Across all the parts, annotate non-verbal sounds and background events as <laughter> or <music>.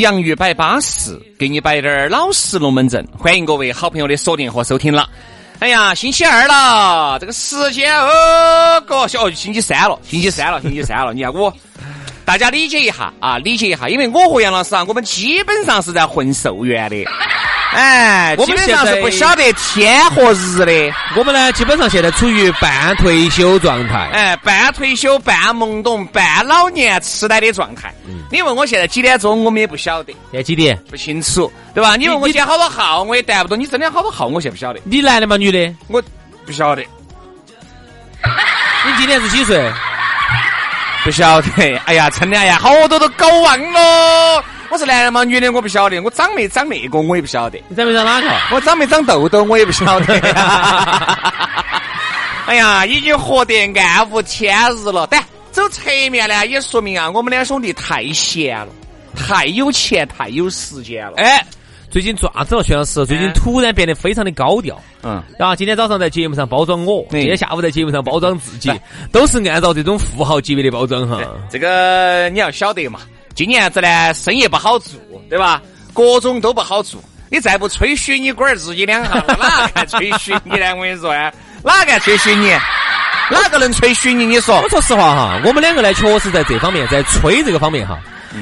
洋芋摆巴适，给你摆点儿老实龙门阵。欢迎各位好朋友的锁定和收听了。哎呀，星期二了，这个时间哦，哥，哦，星期三了，星期三了，星期三了。你看我，大家理解一下啊，理解一下，因为我和杨老师啊，我们基本上是在混寿元的。哎，基本上是不晓得天和日的。我们呢，基本上现在处于半退休状态。哎，半退休、半懵懂、半老年痴呆的状态。你问我现在几点钟，我们也不晓得。现在几点？不清楚，对吧？你问我今天好多号，我也答不动。你真的好多号，我现在不晓得。你男的吗？女的？我不晓得。<laughs> 你今年是几岁？不晓得。哎呀，真的哎呀，好多都搞忘了。我是男的吗？女的？我不晓得。我长没长那个？我也不晓得。你长没长哪个？我长没长痘痘？我也不晓得。<laughs> 哎呀，已经活得暗无天日了。但走侧面呢，也说明啊，我们两兄弟太闲了，太有钱，太有时间了。哎，最近爪子了，徐老师，最近突然变得非常的高调。嗯。然后今天早上在节目上包装我，今天下午在节目上包装自己，都是按照这种富豪级别的包装哈。这个你要晓得嘛。今年子呢，生意不好做，对吧？各种都不好做。你再不吹嘘你龟儿自己两下，哪敢 <laughs> 吹嘘你呢？我跟你说啊，哪敢吹嘘你？哪个能吹嘘你？你说？我说实话哈，我们两个呢，确实在这方面，在吹这个方面哈，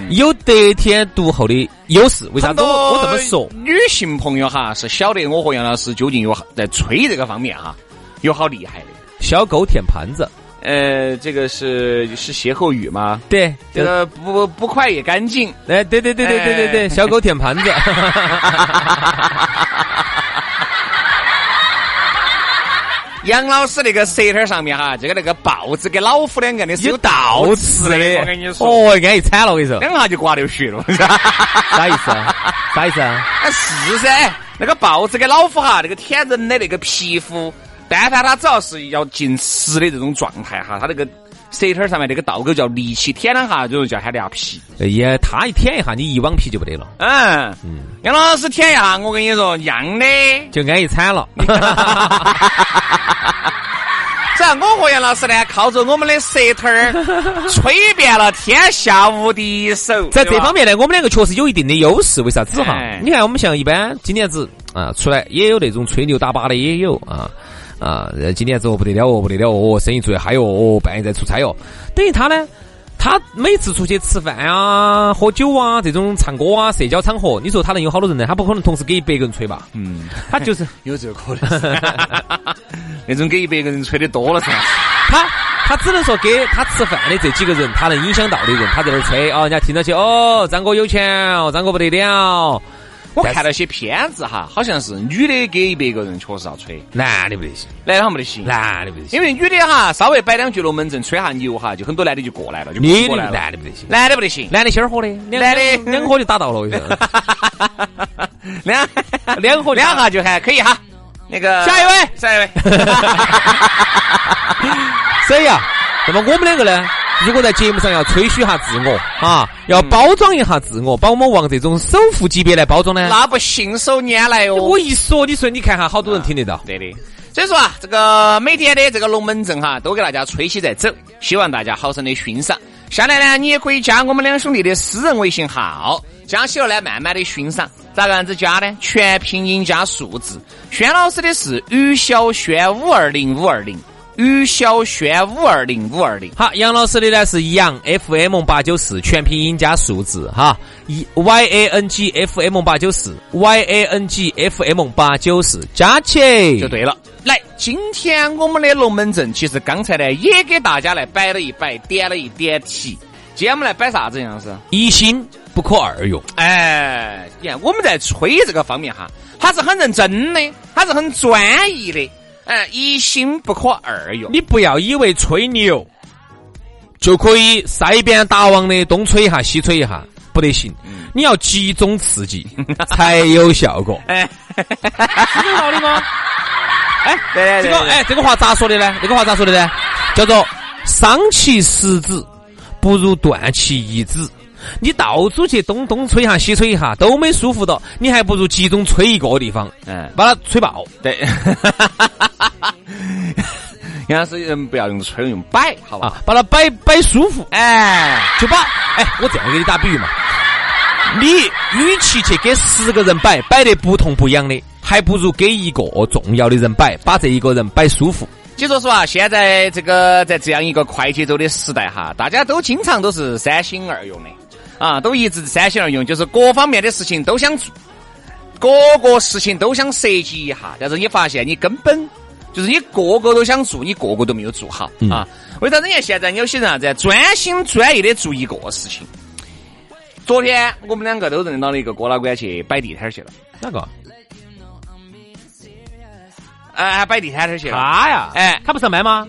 有得天独厚的优势。为啥子我我这么说？女性朋友哈是晓得我和杨老师究竟有在吹这个方面哈有好厉害的，小狗舔盘子。呃，这个是是歇后语吗？对，这个不不快也干净。哎，对对对对对对对，小狗舔盘子。<laughs> 杨老师那个舌头上面哈，这个那个豹子跟老虎两个的是有倒刺的。我跟你说，哦，安逸惨了，我跟你说，两下就刮流血了。啥意思啊？啥意思啊？<laughs> 是噻，那个豹子跟老虎哈，那个舔人的那个皮肤。但凡他只要是要进食的这种状态哈，他那个舌头上面那个倒钩叫力气舔两下，就是叫他的皮。也，他一舔一下，你一网皮就不得了。嗯嗯，杨老师舔一下，我跟你说，一样的，就安逸惨了。<laughs> 这样，我和杨老师呢，靠着我们的舌头儿，<laughs> 吹遍了天下无敌手。在这方面呢，我们两个确实有一定的优势。为啥子哈？你看，我们像一般今年子啊出来，也有那种吹牛打靶的，也有啊。啊，今年子哦不得了哦不得了哦，生意做得嗨哦，半夜在出差哦。等于他呢，他每次出去吃饭啊、喝酒啊、这种唱歌啊、社交场合，你说他能有好多人呢？他不可能同时给一百个人吹吧？嗯，他就是 <laughs> 有这个可能。那种给一百个人吹的多了噻。<laughs> 他他只能说给他吃饭的这几个人，他能影响到的人，他在那儿吹哦，人家听到起哦，张哥有钱哦，张哥不得了。我看到些片子哈，好像是女的给一百个人确实要吹，男的不得行，男的没得行，男的不得行，因为女的哈稍微摆两句龙门阵，吹下牛哈，就很多男的就过来了，就过来了。男的不得行，男的不得行，男的心儿火的，男的。两火就打到了，<laughs> 两两火两下就还可以哈。那个下一位，下一位，<laughs> 谁呀？那么我们两个呢？如果在节目上要吹嘘下自我啊，要包装一下自我，把我们往这种首富级别来包装呢，那不信手拈来哦。我一说，你说你看哈，好多人听得到。对的，所以说啊，这个每天的这个龙门阵哈，都给大家吹起在走，希望大家好生的欣赏。下来呢，你也可以加我们两兄弟的私人微信号，加起了呢，慢慢的欣赏。咋个样子加呢？全拼音加数字。轩老师的是于小轩五二零五二零。于小轩五二零五二零。好，杨老师的呢是杨 FM 八九四全拼音加数字哈，一 Y A N G F M 八九四 Y A N G F M 八九四加起就对了。来，今天我们的龙门阵其实刚才呢也给大家来摆了一摆，点了一点题。今天我们来摆啥子杨老师？一心不可二用。哎，你看我们在吹这个方面哈，他是很认真的，他是很专一的。哎，一心不可二用。你不要以为吹牛就可以塞边打王的东吹一下西吹一下，不得行。你要集中刺激 <laughs> 才有效果。哎，是这个道理吗？哎，对这个哎，这个话咋说的呢？这个话咋说的呢？叫做伤其十指，不如断其一指。你到处去东东吹一下西吹一下都没舒服到，你还不如集中吹一个地方，嗯，把它吹爆。对，<laughs> 杨老师人不要用吹，用摆，好吧？把它摆摆舒服，哎，就把哎，我这样给你打比喻嘛，你与其去给十个人摆，摆得不痛不痒的，还不如给一个重要的人摆，把这一个人摆舒服。其实说实话，现在这个在这样一个快节奏的时代哈，大家都经常都是三心二用的。啊，都一直三心二用，就是各方面的事情都想做，各个事情都想设计一下，但是你发现你根本就是你个个都想做，你个个都没有做好啊。为啥人家现在有些人啥子专心专意的做一个事情？昨天我们两个都认到了一个哥老倌去摆地摊去了，哪个？哎，摆地摊去了。他呀，哎，他不上班吗？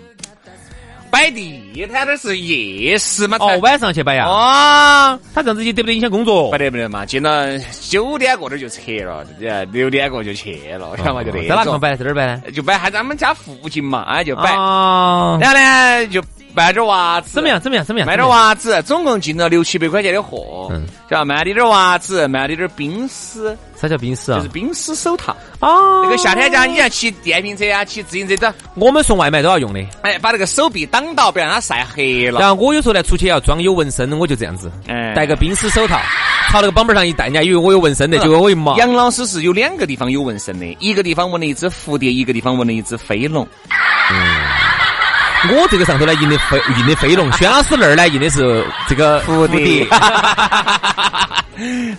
摆地摊的是夜市嘛？哦，晚上去摆呀？啊，他这样子就得不得影响工作？不得不得嘛，进了九点过点就撤了，六点过就去了，晓得嘛？就在哪个摆？在哪儿摆呢？就摆还在他们家附近嘛，哎就摆。然后呢就。卖点袜子，怎么样？怎么样？怎么样？卖点袜子，总共进了六七百块钱的货，嗯，叫卖的点袜子，卖的点冰丝。啥叫冰丝啊？就是冰丝手套。哦，那个夏天家你像骑电瓶车啊，骑自行车走，我们送外卖都要用的。哎，把那个手臂挡到，不让它晒黑了。然后我有时候呢出去要装有纹身，我就这样子，哎，戴个冰丝手套，朝那个绑板上一戴，人家以为我有纹身的，结果我一毛。杨老师是有两个地方有纹身的，一个地方纹了一只蝴蝶，一个地方纹了一只飞龙。嗯。我这个上头呢印的飞印的飞龙，轩老师那儿呢印的是这个蝴蝶。<laughs>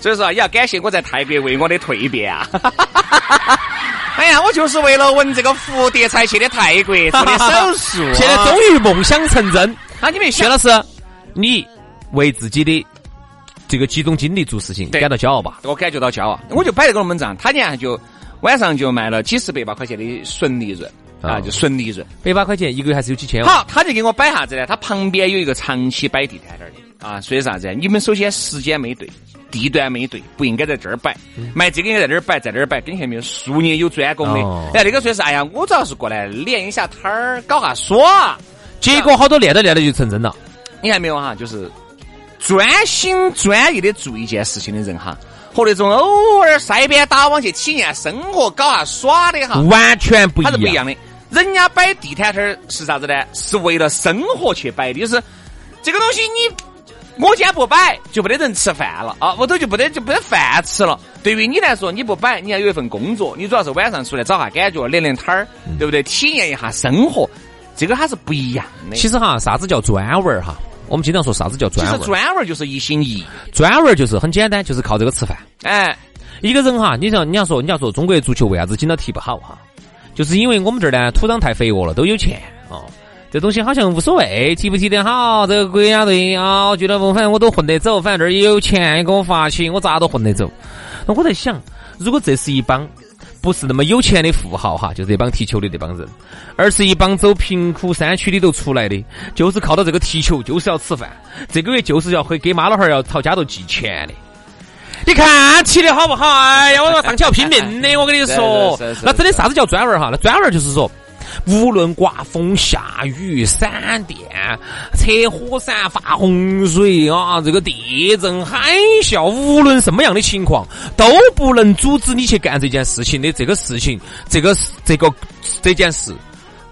所以说也要感谢我在泰国为我的蜕变啊！<laughs> 哎呀，我就是为了纹这个蝴蝶才去的泰国做的手术，现在终于梦想成真。那你们薛老师，你为自己的这个集中精力做事情感到骄傲吧？我感觉到骄傲，我就摆这个龙门阵，他年就晚上就卖了几十百把块钱的纯利润。啊，就纯利润，百把块钱一个月还是有几千。好，他就给我摆啥子呢？他旁边有一个长期摆地摊儿的啊，所以啥子？你们首先时间没对，地段没对，不应该在这儿摆，卖这个应该在这儿摆，在这儿摆，跟前面术业有专攻的。哎，那个说是，哎呀，我主要是过来练一下摊儿，搞下耍。结果好多练着练着就成真了。你看没有哈？就是专心专意的做一件事情的人哈。和那种偶尔塞边打网去体验生活、搞下耍的哈，完全不一样。它是不一样的。人家摆地摊摊儿是啥子呢？是为了生活去摆的，就是这个东西你我今天不摆就没得人吃饭了啊，屋头就不得就没得饭吃了。对于你来说，你不摆，你要有一份工作，你主要是晚上出来找下感觉，练练摊儿，对不对？体验一下生活，这个它是不一样的。其实哈，啥子叫专文儿哈？我们经常说啥子叫专文？其实专文就是一心一意，专文就是很简单，就是靠这个吃饭。哎，一个人哈，你像你要说你要说中国足球为啥子今朝踢不好哈？就是因为我们这儿呢土壤太肥沃了，都有钱哦。这东西好像无所谓，踢不踢得好，这个国家队啊，俱乐部反正我都混得走，反正这儿也有钱给我发起，我咋都混得走。那我在想，如果这是一帮。不是那么有钱的富豪哈，就这帮踢球的这帮人，而是一帮走贫苦山区里头出来的，就是靠到这个踢球，就是要吃饭，这个月就是要回给妈老汉儿要朝家头寄钱的。你看起的好不好？哎呀，我上去要拼命的，我跟你说，<laughs> 那真的啥子叫专文哈？那专文就是说。无论刮风下雨、闪电、车火伞、发洪水啊，这个地震、海啸，无论什么样的情况，都不能阻止你去干这件事情的。这个事情，这个这个这件事，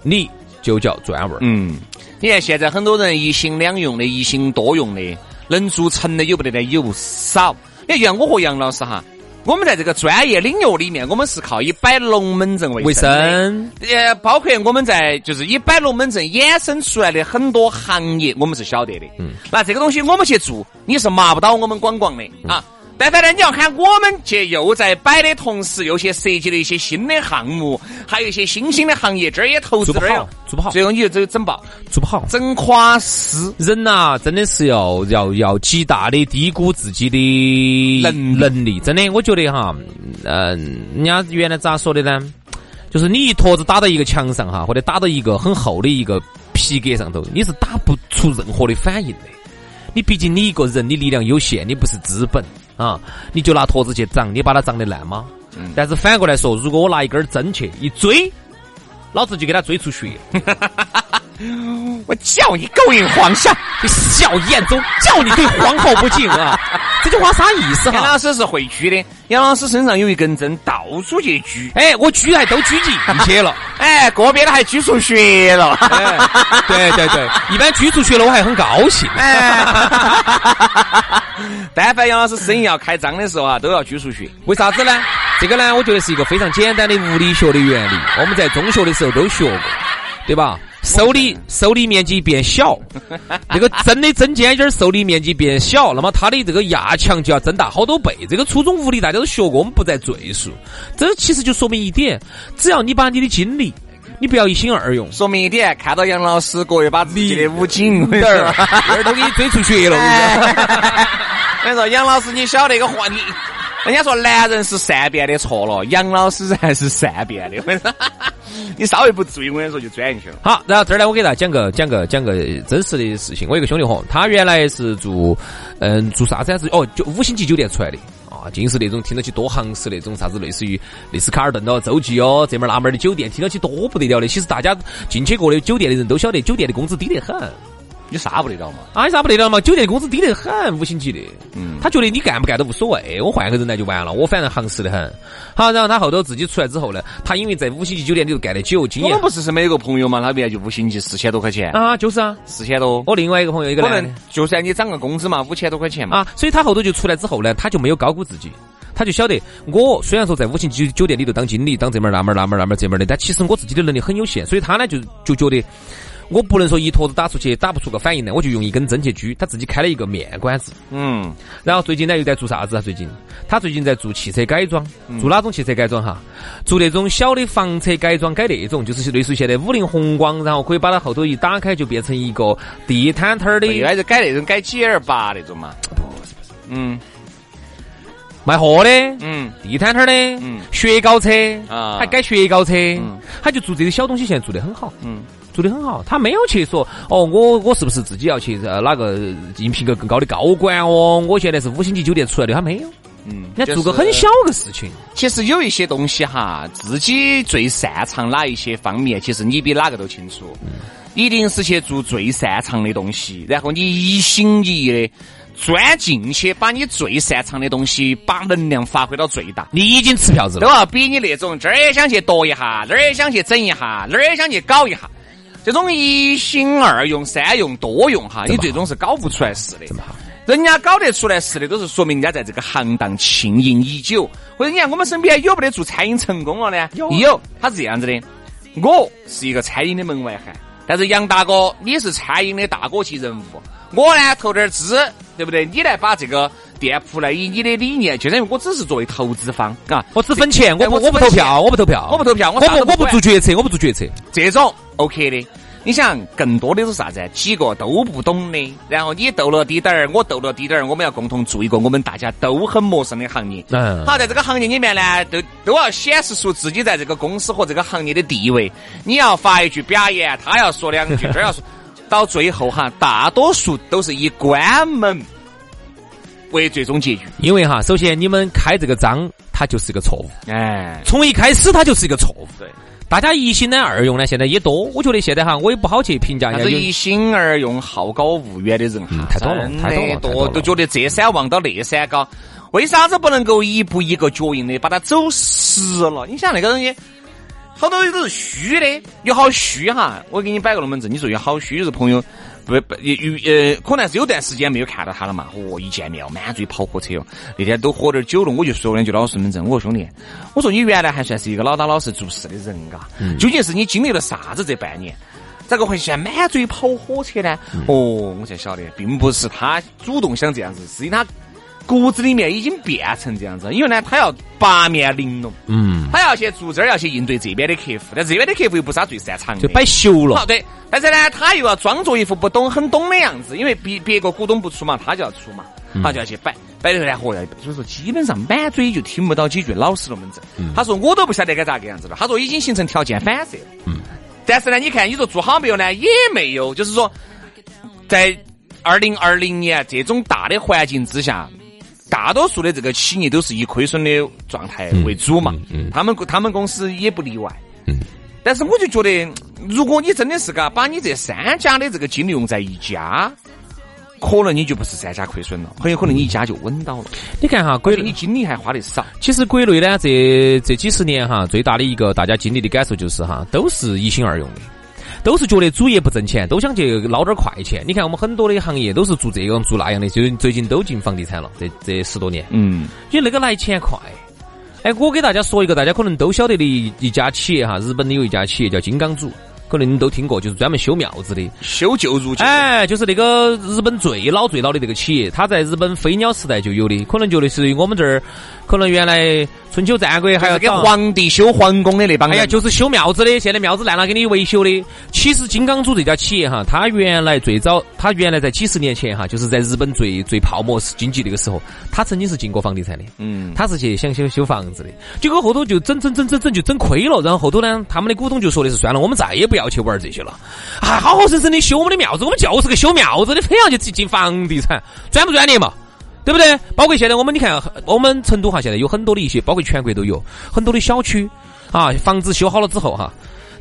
你就叫专文。嗯，你看现在很多人一心两用的、一心多用的，能做成的有不得的有少。你看，像我和杨老师哈。我们在这个专业领域里面，我们是靠以摆龙门阵为卫生的。生，呃，包括我们在就是以摆龙门阵衍生出来的很多行业，我们是晓得的。嗯，那这个东西我们去做，你是麻不到我们广广的啊。但凡呢，你要喊我们去又在摆的同时，又去设计了一些新的项目，还有一些新兴的行业，这儿也投资，做不好这儿也，做不好，最后你就只有整爆，做不好。整垮死。人呐、真的是要要要极大的低估自己的能能力。真的，我觉得哈，嗯、人家原来咋说的呢？就是你一坨子打到一个墙上哈，或者打到一个很厚的一个皮革上头，你是打不出任何的反应的。你毕竟你一个人，你力量有限，你不是资本啊，你就拿坨子去长，你把它长得烂吗？但是反过来说，如果我拿一根针去一追，老子就给他追出血。<laughs> 我叫你勾引皇上，你小眼中叫你对皇后不敬啊！这句话啥意思哈？杨老师是会狙的，杨老师身上有一根针，到处去狙。哎，我狙还都狙进去了。<laughs> 哎，个别的还狙出血了。哎，对对对，一般狙出血了，我还很高兴。<laughs> 但凡杨老师生意要开张的时候啊，都要狙出血。为啥子呢？这个呢，我觉得是一个非常简单的物理学的原理，我们在中学的时候都学过，对吧？受力受力面积变小，<laughs> 这个针的针尖尖受力面积变小，那么它的这个压强就要增大好多倍。这个初中物理大家都学过，我们不再赘述。这其实就说明一点，只要你把你的精力，你不要一心二用，说明一点，看到杨老师各位把自己的武警点儿儿都给你追出血了。我跟你说 <laughs> 杨老师，你晓得个话，你人家说男人是善变的，错了，杨老师才是善变的。我跟你说，<laughs> 你稍微不注意，我跟你说就钻进去了。好，然后这儿呢，我给大家讲个讲个讲个真实的事情。我有个兄弟伙，他原来是住嗯住啥子啊？是哦，就五星级酒店出来的啊，尽是那种听到起多行式那种啥子，类似于类似卡尔顿哦、洲际哦这门那门的酒店，听到起多不得了的。其实大家进去过的酒店的人都晓得，酒店的工资低得很。你啥不得了嘛？啊，有啥不得了嘛？酒店工资低得很，五星级的。嗯，他觉得你干不干都无所谓，我换个人来就完了，我反正行实的很。好，然后他后头自己出来之后呢，他因为在五星级酒店里头干得久，经验我们不是是没有个朋友嘛，他原来就五星级四千多块钱，啊，就是啊。四千多。我另外一个朋友一个可能男的。就算你涨个工资嘛，五千多块钱嘛。啊，所以他后头就出来之后呢，他就没有高估自己，他就晓得我虽然说在五星级酒店里头当经理，当这门儿那门儿那门儿那门儿这门儿的，但其实我自己的能力很有限，所以他呢就就觉得。我不能说一坨子打出去打不出个反应来，我就用一根针去狙。他自己开了一个面馆子，嗯，然后最近呢又在做啥子啊？最近他最近在做汽车改装，做哪种汽车改装哈？做那种小的房车改装，改那种就是类似于现在五菱宏光，然后可以把它后头一打开就变成一个地摊摊儿的应该是改那种改 G 二八那种嘛。不是不是嗯卖货的，嗯，地摊摊儿的，嗯雪糕车啊还改雪糕车，嗯他就做这些小东西，现在做得很好，嗯，做的很好。他没有去说哦，我我是不是自己要去呃哪个应聘个更高的高管哦？我现在是五星级酒店出来的，他没有，嗯，人家做个很小个事情。其实有一些东西哈，自己最擅长哪一些方面，其实你比哪个都清楚。一定是去做最擅长的东西，然后你一心一意的钻进去，把你最擅长的东西，把能量发挥到最大。你已经吃票子了都了，要比你那种这儿也想去夺一下，那儿也想去整一下，那儿也想去搞一下，这种一心二用、三用、多用哈，你最终是搞不出来事的。人家搞得出来事的，都是说明人家在这个行当经营已久。或者你看我们身边有没得做餐饮成功了呢？有有，他是这样子的。我是一个餐饮的门外汉，但是杨大哥你是餐饮的大哥级人物，我呢投点儿资，对不对？你来把这个店铺呢，以你的理念，就等于我只是作为投资方啊，我只分钱，我我我不投票，我不投票，我不投票我我不我不做决策，我不做决策。这种 OK 的。你想更多的是啥子？几个都不懂的，然后你斗了滴点儿，我斗了滴点儿，我们要共同做一个我们大家都很陌生的行业。嗯好，在这个行业里面呢，都都要显示出自己在这个公司和这个行业的地位。你要发一句表演，他要说两句，这儿要说，到最后哈，大多数都是以关门为最终结局。因为哈，首先你们开这个章，它就是一个错误，哎，从一开始它就是一个错误。对。大家一心呢二用呢，现在也多。我觉得现在哈，我也不好去评价人家有但是一心二用、好高骛远的人哈，嗯太多了太多了太多了都觉得这山望到那山高。为啥子不能够一步一个脚印的把它走实了？你想那个东西，好多都是虚的，有好虚哈。我给你摆个龙门阵，你说有好虚，就是朋友不不，呃，可能是有段时间没有看到他了嘛。哦，一见面哦，满嘴跑火车哦。那天都喝点酒了，我就说两句老实本真。我说兄弟，我说你原来还算是一个老打老实做事的人嘎，究竟是你经历了啥子这半年？咋个会现在满嘴跑火车呢？哦，我才晓得，并不是他主动想这样子，是因为他。骨子里面已经变成这样子，因为呢，他要八面玲珑，嗯，他要去做这儿，要去应对这边的客户，但这边的客户又不是他最擅长的，就摆熟了。好，对，但是呢，他又要装作一副不懂、很懂的样子，因为别别个股东不出嘛，他就要出嘛，他就要去摆，摆的然后要，所以说基本上满嘴就听不到几句老实龙门阵。他说我都不晓得该咋个样子了，他说已经形成条件反射了。嗯，但是呢，你看你说做好没有呢？也没有，就是说，在二零二零年这种大的环境之下。大多数的这个企业都是以亏损的状态为主嘛，他们他们公司也不例外。但是我就觉得，如果你真的是嘎，把你这三家的这个精力用在一家，可能你就不是三家亏损了，很有可能你一家就稳到了。你看哈，国内你精力还花的少。其实国内呢，这这几十年哈，最大的一个大家经历的感受就是哈，都是一心二用的。都是觉得主业不挣钱，都想去捞点快钱。你看我们很多的行业都是做这样做那样的，就最近都进房地产了。这这十多年，嗯，因为那个来钱快。哎，我给大家说一个大家可能都晓得的一一家企业哈，日本的有一家企业叫金刚组，可能你都听过，就是专门修庙子的，修旧如旧。哎，就是那个日本最老最老的这个企业，它在日本飞鸟时代就有的，可能就类似于我们这儿。可能原来春秋战国还要给皇帝修皇宫的那帮人，哎呀，就是修庙子的。现在庙子烂了，给你维修的。其实金刚组这家企业哈，它原来最早，它原来在几十年前哈，就是在日本最最泡沫经济那个时候，它曾经是进过房地产的。嗯，它是去想修修房子的，结果后头就整整整整整就整亏了。然后后头呢，他们的股东就说的是算了，我们再也不要去玩这些了。啊，好好生生的修我们的庙子，我们就是个修庙子的，非要去进房地产，专不专业嘛？对不对？包括现在我们你看，我们成都哈现在有很多的一些，包括全国都有很多的小区啊，房子修好了之后哈，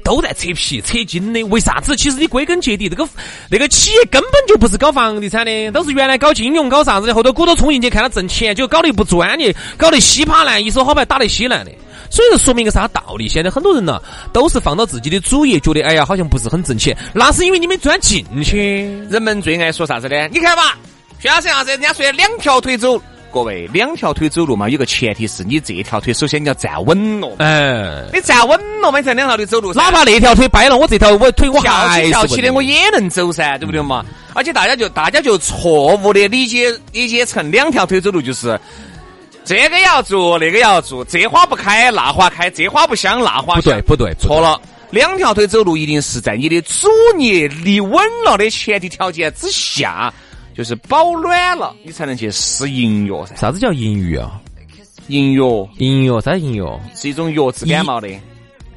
都在扯皮扯筋的。为啥子？其实你归根结底，这个那个企业根本就不是搞房地产的，都是原来搞金融、搞啥子的。后头股东冲进去看他挣钱，就搞得不专业，搞得稀巴烂，一手好牌打得稀烂的。所以说，说明个啥道理？现在很多人呢，都是放到自己的主业，觉得哎呀，好像不是很挣钱。那是因为你没钻进去。人们最爱说啥子呢？你看吧。徐老师，啥子？人家说两条腿走，各位两条腿走路嘛，有个前提是你这条腿首先你要站稳了。嗯，你站稳了嘛，才两条腿走路。哪怕那条腿掰了，我这条我腿我还翘起的，我也能走噻，对不对嘛？而且大家就大家就错误的理解理解成两条腿走路就是这个要做，那个要做，这花不开那花开，这花不香那花香。不对不对，错了。两条腿走路一定是在你的主业立稳了的前提条件之下。就是保暖了，你才能去试淫药噻。啥子叫淫药啊？淫药，淫药，啥淫药？是一种药治感冒的。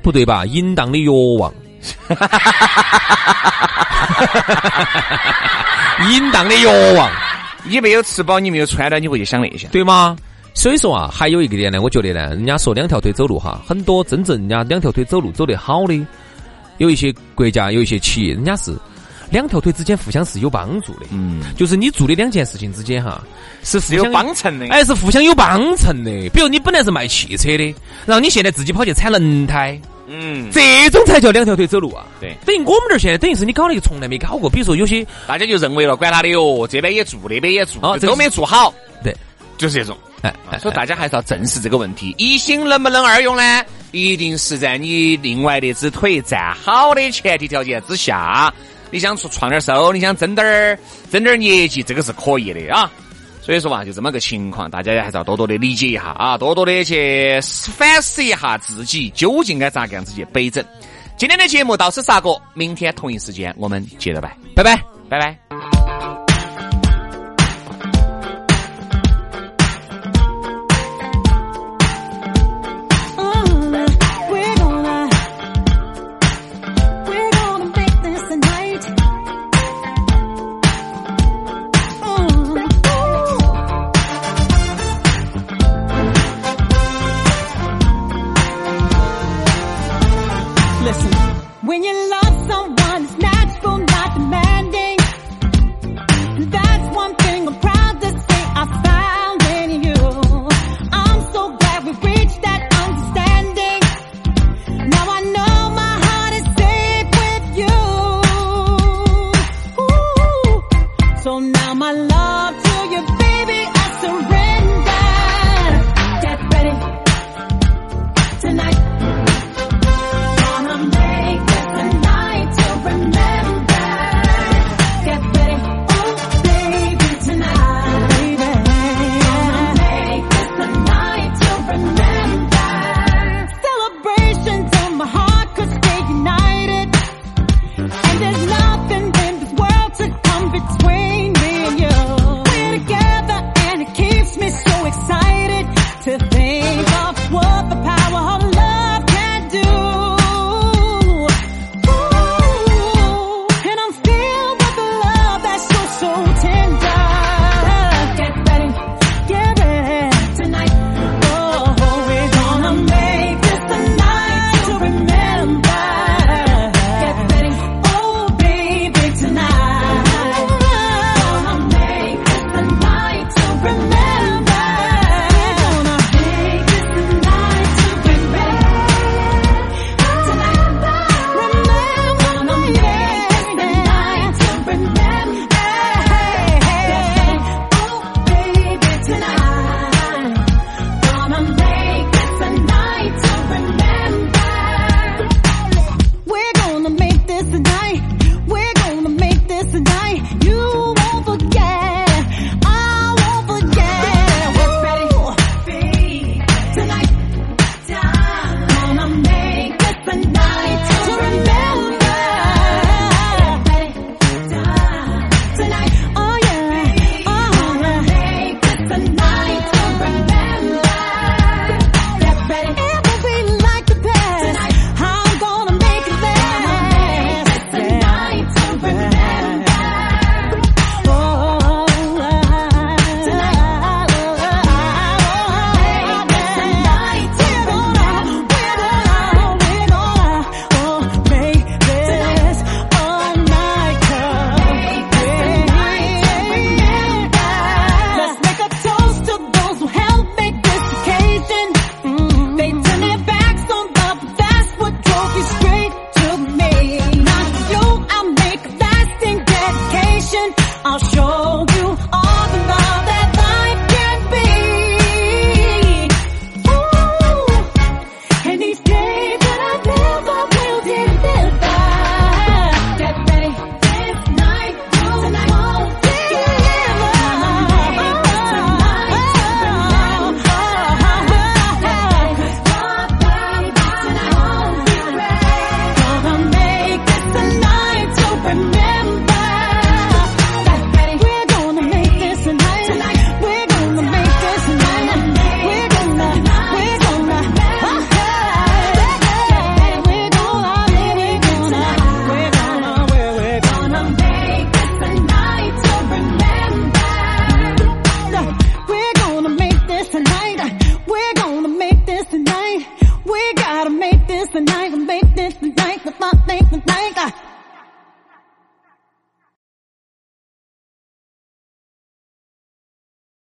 不对吧？淫荡的药王。<laughs> 淫荡的药王。你没有吃饱，你没有穿暖，你会去想那些，对吗？所以说啊，还有一个点呢，我觉得呢，人家说两条腿走路哈，很多真正人家两条腿走路走得好的，有一些国家，有一些企业，人家是。两条腿之间互相是有帮助的，嗯，就是你做的两件事情之间哈，是是有帮衬的，哎，是互相有帮衬的。比如你本来是卖汽车的，然后你现在自己跑去产轮胎，嗯，这种才叫两条腿走路啊。对，等于我们这儿现在等于是你搞了一个从来没搞过，比如说有些大家就认为了，管他的哟，这边也做，那边也做，哦，都没做好，对，就是这种。哎，所以大家还是要正视这个问题，一心能不能二用呢？一定是在你另外那只腿站好的前提条件之下。你想出创点收，你想增点儿增点儿业绩，这个是可以的啊。所以说嘛，就这么个情况，大家还是要多多的理解一下啊，多多的去反思一下自己究竟该咋个样子去摆整。今天的节目到此杀过，明天同一时间我们接着拜，拜拜，拜拜。